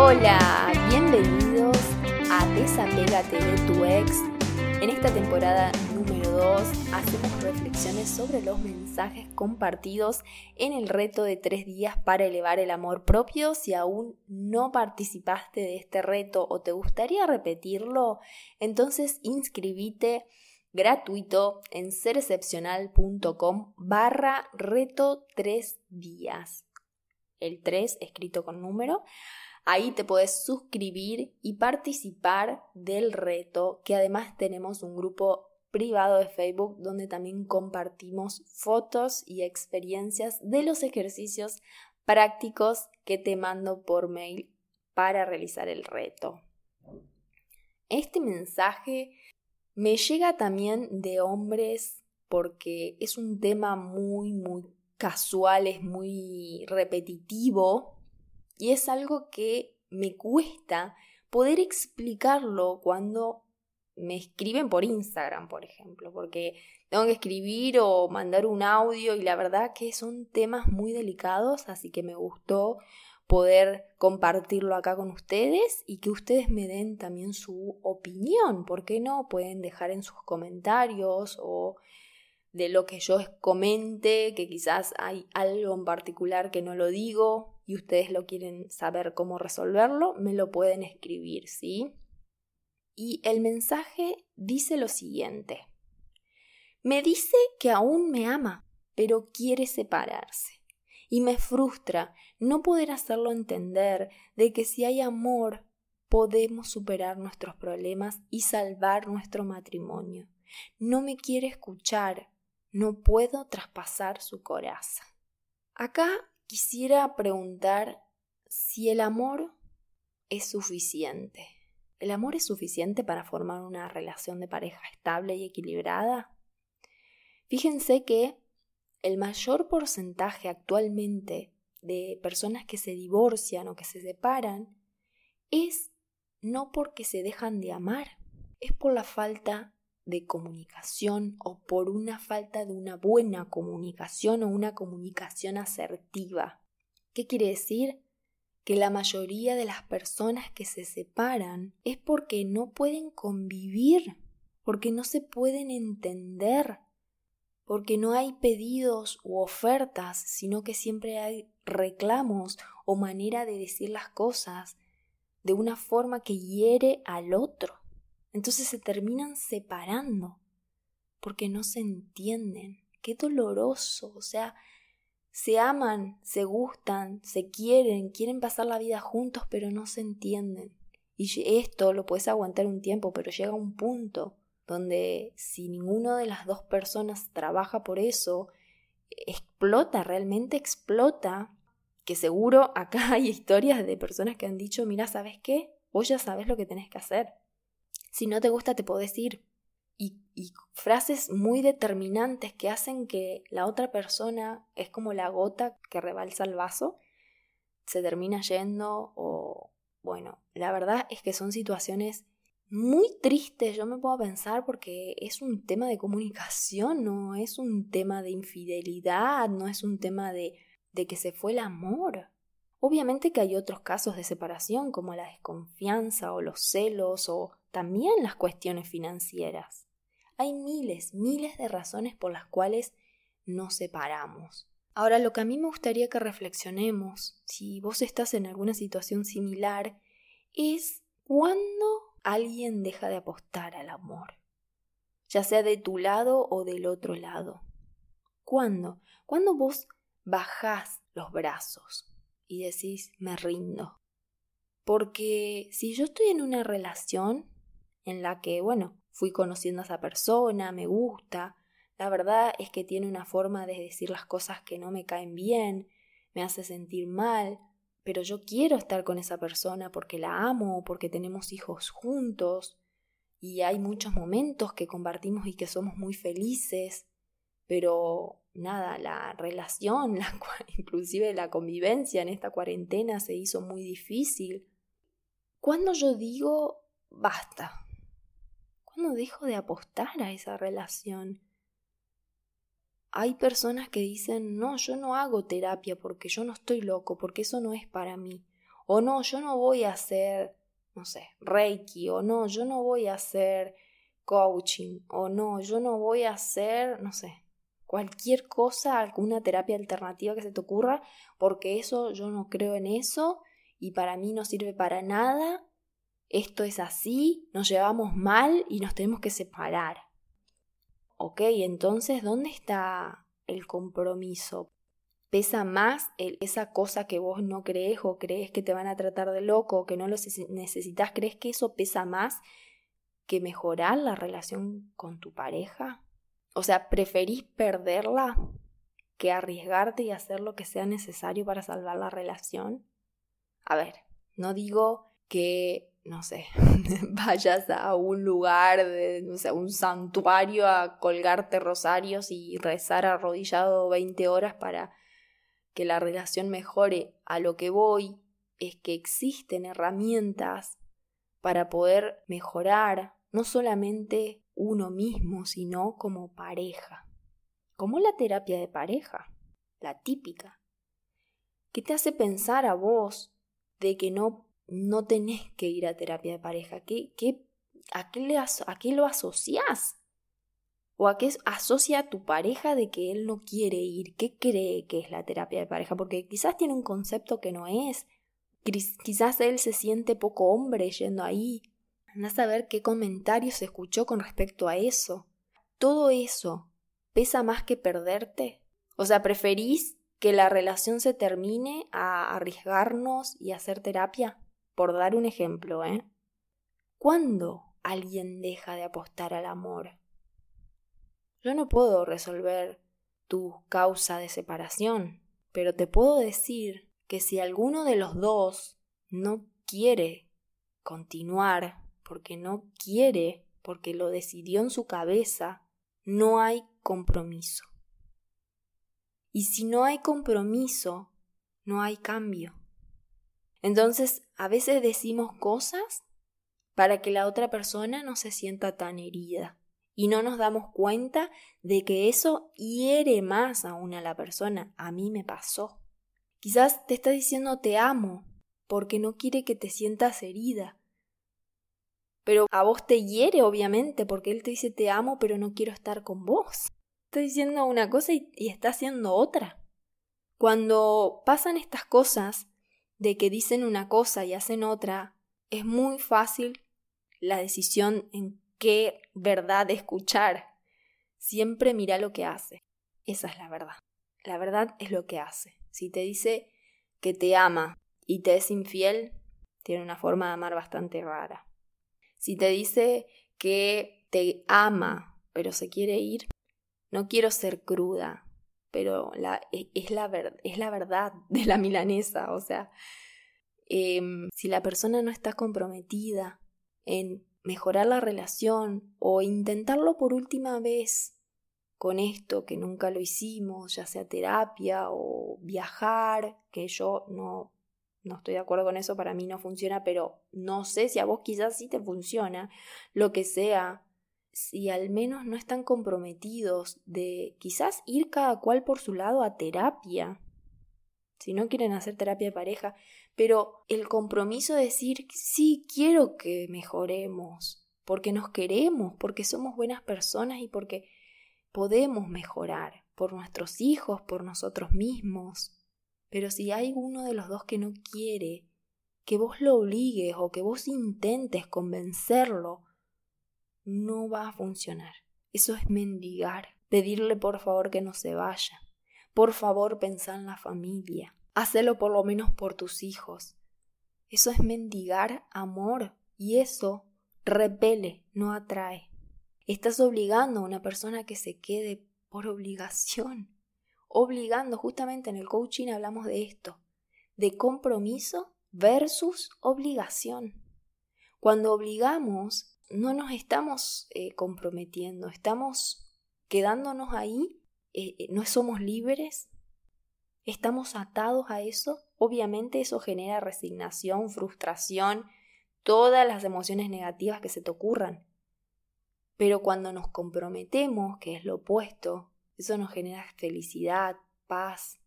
Hola, bienvenidos a Desapégate de tu ex. En esta temporada número 2 hacemos reflexiones sobre los mensajes compartidos en el reto de tres días para elevar el amor propio. Si aún no participaste de este reto o te gustaría repetirlo, entonces inscribite gratuito en serexcepcional.com barra reto tres días. El 3 escrito con número. Ahí te puedes suscribir y participar del reto, que además tenemos un grupo privado de Facebook donde también compartimos fotos y experiencias de los ejercicios prácticos que te mando por mail para realizar el reto. Este mensaje me llega también de hombres porque es un tema muy, muy casual, es muy repetitivo y es algo que me cuesta poder explicarlo cuando me escriben por Instagram, por ejemplo, porque tengo que escribir o mandar un audio y la verdad que son temas muy delicados, así que me gustó poder compartirlo acá con ustedes y que ustedes me den también su opinión, ¿por qué no? Pueden dejar en sus comentarios o de lo que yo comente, que quizás hay algo en particular que no lo digo y ustedes lo quieren saber cómo resolverlo, me lo pueden escribir, ¿sí? Y el mensaje dice lo siguiente. Me dice que aún me ama, pero quiere separarse. Y me frustra no poder hacerlo entender de que si hay amor, podemos superar nuestros problemas y salvar nuestro matrimonio. No me quiere escuchar, no puedo traspasar su coraza. Acá quisiera preguntar si el amor es suficiente. ¿El amor es suficiente para formar una relación de pareja estable y equilibrada? Fíjense que el mayor porcentaje actualmente de personas que se divorcian o que se separan es no porque se dejan de amar, es por la falta de comunicación o por una falta de una buena comunicación o una comunicación asertiva. ¿Qué quiere decir? Que la mayoría de las personas que se separan es porque no pueden convivir, porque no se pueden entender, porque no hay pedidos u ofertas, sino que siempre hay reclamos o manera de decir las cosas de una forma que hiere al otro. Entonces se terminan separando porque no se entienden. Qué doloroso. O sea, se aman, se gustan, se quieren, quieren pasar la vida juntos, pero no se entienden. Y esto lo puedes aguantar un tiempo, pero llega un punto donde si ninguno de las dos personas trabaja por eso, explota, realmente explota. Que seguro acá hay historias de personas que han dicho, mira, ¿sabes qué? Vos ya sabes lo que tenés que hacer. Si no te gusta, te podés ir. Y, y, frases muy determinantes que hacen que la otra persona es como la gota que rebalsa el vaso, se termina yendo o bueno, la verdad es que son situaciones muy tristes, yo me puedo pensar porque es un tema de comunicación, no es un tema de infidelidad, no es un tema de, de que se fue el amor. Obviamente que hay otros casos de separación como la desconfianza o los celos o también las cuestiones financieras. Hay miles, miles de razones por las cuales nos separamos. Ahora, lo que a mí me gustaría que reflexionemos, si vos estás en alguna situación similar, es cuándo alguien deja de apostar al amor, ya sea de tu lado o del otro lado. ¿Cuándo? Cuando vos bajás los brazos y decís me rindo. Porque si yo estoy en una relación en la que, bueno, fui conociendo a esa persona, me gusta. La verdad es que tiene una forma de decir las cosas que no me caen bien, me hace sentir mal, pero yo quiero estar con esa persona porque la amo, porque tenemos hijos juntos y hay muchos momentos que compartimos y que somos muy felices, pero nada, la relación, la, inclusive la convivencia en esta cuarentena se hizo muy difícil. Cuando yo digo basta, cuando dejo de apostar a esa relación, hay personas que dicen, no, yo no hago terapia porque yo no estoy loco, porque eso no es para mí. O no, yo no voy a hacer, no sé, reiki, o no, yo no voy a hacer coaching, o no, yo no voy a hacer, no sé, cualquier cosa, alguna terapia alternativa que se te ocurra, porque eso yo no creo en eso y para mí no sirve para nada. Esto es así, nos llevamos mal y nos tenemos que separar. Ok, entonces, ¿dónde está el compromiso? ¿Pesa más esa cosa que vos no crees o crees que te van a tratar de loco o que no lo necesitas? ¿Crees que eso pesa más que mejorar la relación con tu pareja? O sea, ¿preferís perderla que arriesgarte y hacer lo que sea necesario para salvar la relación? A ver, no digo que, no sé, vayas a un lugar, de, no sé, un santuario a colgarte rosarios y rezar arrodillado 20 horas para que la relación mejore. A lo que voy es que existen herramientas para poder mejorar no solamente uno mismo, sino como pareja. Como la terapia de pareja, la típica, que te hace pensar a vos de que no, no tenés que ir a terapia de pareja. ¿Qué, qué, a, qué le ¿A qué lo asociás? ¿O a qué asocia a tu pareja de que él no quiere ir? ¿Qué cree que es la terapia de pareja? Porque quizás tiene un concepto que no es. Quizás él se siente poco hombre yendo ahí. Andás a ver qué comentarios se escuchó con respecto a eso. Todo eso pesa más que perderte. O sea, preferís que la relación se termine a arriesgarnos y hacer terapia. Por dar un ejemplo, ¿eh? ¿Cuándo alguien deja de apostar al amor? Yo no puedo resolver tu causa de separación, pero te puedo decir que si alguno de los dos no quiere continuar porque no quiere, porque lo decidió en su cabeza, no hay compromiso. Y si no hay compromiso, no hay cambio. Entonces, a veces decimos cosas para que la otra persona no se sienta tan herida y no nos damos cuenta de que eso hiere más aún a la persona. A mí me pasó. Quizás te está diciendo te amo porque no quiere que te sientas herida, pero a vos te hiere, obviamente, porque él te dice te amo, pero no quiero estar con vos. Está diciendo una cosa y, está haciendo otra. Cuando pasan estas cosas de que dicen una cosa y hacen otra, es muy fácil la decisión en qué verdad escuchar. Siempre mira lo que hace. Esa es la verdad. La verdad es lo que hace. Si te dice que te ama y te es infiel, tiene una forma de amar bastante rara. Si te dice que te ama, pero se quiere ir, no quiero ser cruda, pero e, es, la es la verdad de la milanesa. O sea, em, si la persona no está comprometida en mejorar la relación o intentarlo por última vez con esto que nunca lo hicimos, ya sea terapia o viajar, que yo no no estoy de acuerdo con eso, para mí no funciona, pero no sé si a vos quizás sí te funciona, lo que sea, si al menos no están comprometidos de quizás ir cada cual por su lado a terapia, si no quieren hacer terapia de pareja, pero el compromiso de decir, sí, quiero que mejoremos, porque nos queremos, porque somos buenas personas y porque podemos mejorar por nuestros hijos, por nosotros mismos. Pero si hay uno de los dos que no quiere, que vos lo obligues o que vos intentes convencerlo, no va a funcionar. Eso es mendigar, pedirle por favor que no se vaya. Por favor, pensá en la familia. Hacelo por lo menos por tus hijos. Eso es mendigar amor y eso repele, no atrae. Estás obligando a una persona que se quede por obligación. Obligando, justamente en el coaching hablamos de esto, de compromiso versus obligación. Cuando obligamos, no nos estamos eh, comprometiendo, estamos quedándonos ahí, eh, eh, no somos libres, estamos atados a eso. Obviamente eso genera resignación, frustración, todas las emociones negativas que se te ocurran. Pero cuando nos comprometemos, que es lo opuesto, eso nos genera felicidad, paz.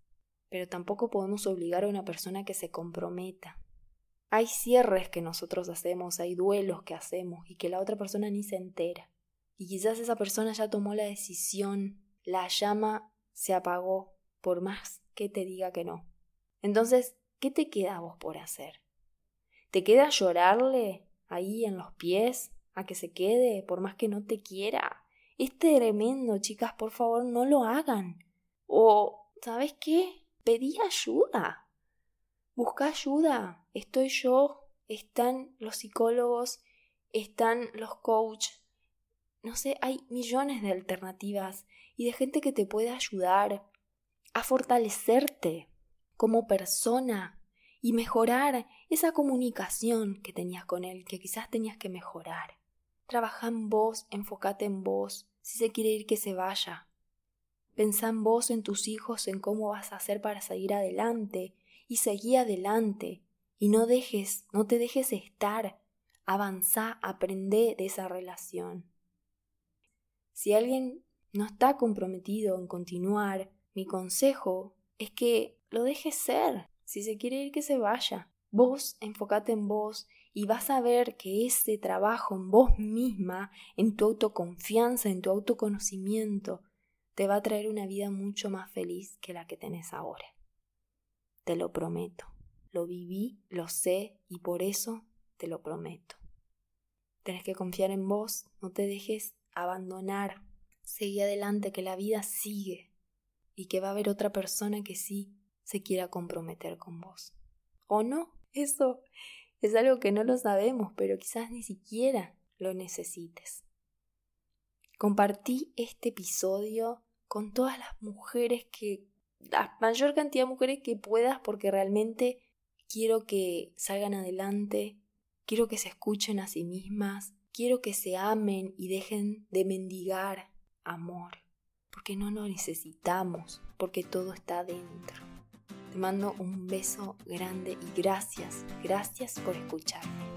Pero tampoco podemos obligar a una persona que se comprometa. Hay cierres que nosotros hacemos, hay duelos que hacemos y que la otra persona ni se entera. Y quizás esa persona ya tomó la decisión, la llama se apagó, por más que te diga que no. Entonces, ¿qué te queda vos por hacer? ¿Te queda llorarle ahí en los pies a que se quede por más que no te quiera? Es tremendo, chicas, por favor, no lo hagan. O, ¿sabes qué? Pedí ayuda. Busca ayuda. Estoy yo, están los psicólogos, están los coaches. No sé, hay millones de alternativas y de gente que te puede ayudar a fortalecerte como persona y mejorar esa comunicación que tenías con él, que quizás tenías que mejorar. Trabaja en vos, enfócate en vos. Si se quiere ir, que se vaya. Pensá en vos, en tus hijos, en cómo vas a hacer para seguir adelante y seguí adelante. Y no dejes, no te dejes estar. Avanzá, aprende de esa relación. Si alguien no está comprometido en continuar, mi consejo es que lo dejes ser. Si se quiere ir, que se vaya. Vos enfócate en vos y vas a ver que ese trabajo en vos misma, en tu autoconfianza, en tu autoconocimiento, te va a traer una vida mucho más feliz que la que tenés ahora. Te lo prometo. Lo viví, lo sé y por eso te lo prometo. Tenés que confiar en vos, no te dejes abandonar. Seguí adelante, que la vida sigue y que va a haber otra persona que sí se quiera comprometer con vos. ¿O no? Eso es algo que no lo sabemos, pero quizás ni siquiera lo necesites. Compartí este episodio con todas las mujeres que, la mayor cantidad de mujeres que puedas, porque realmente quiero que salgan adelante, quiero que se escuchen a sí mismas, quiero que se amen y dejen de mendigar amor, porque no lo necesitamos, porque todo está dentro. Te mando un beso grande y gracias, gracias por escucharme.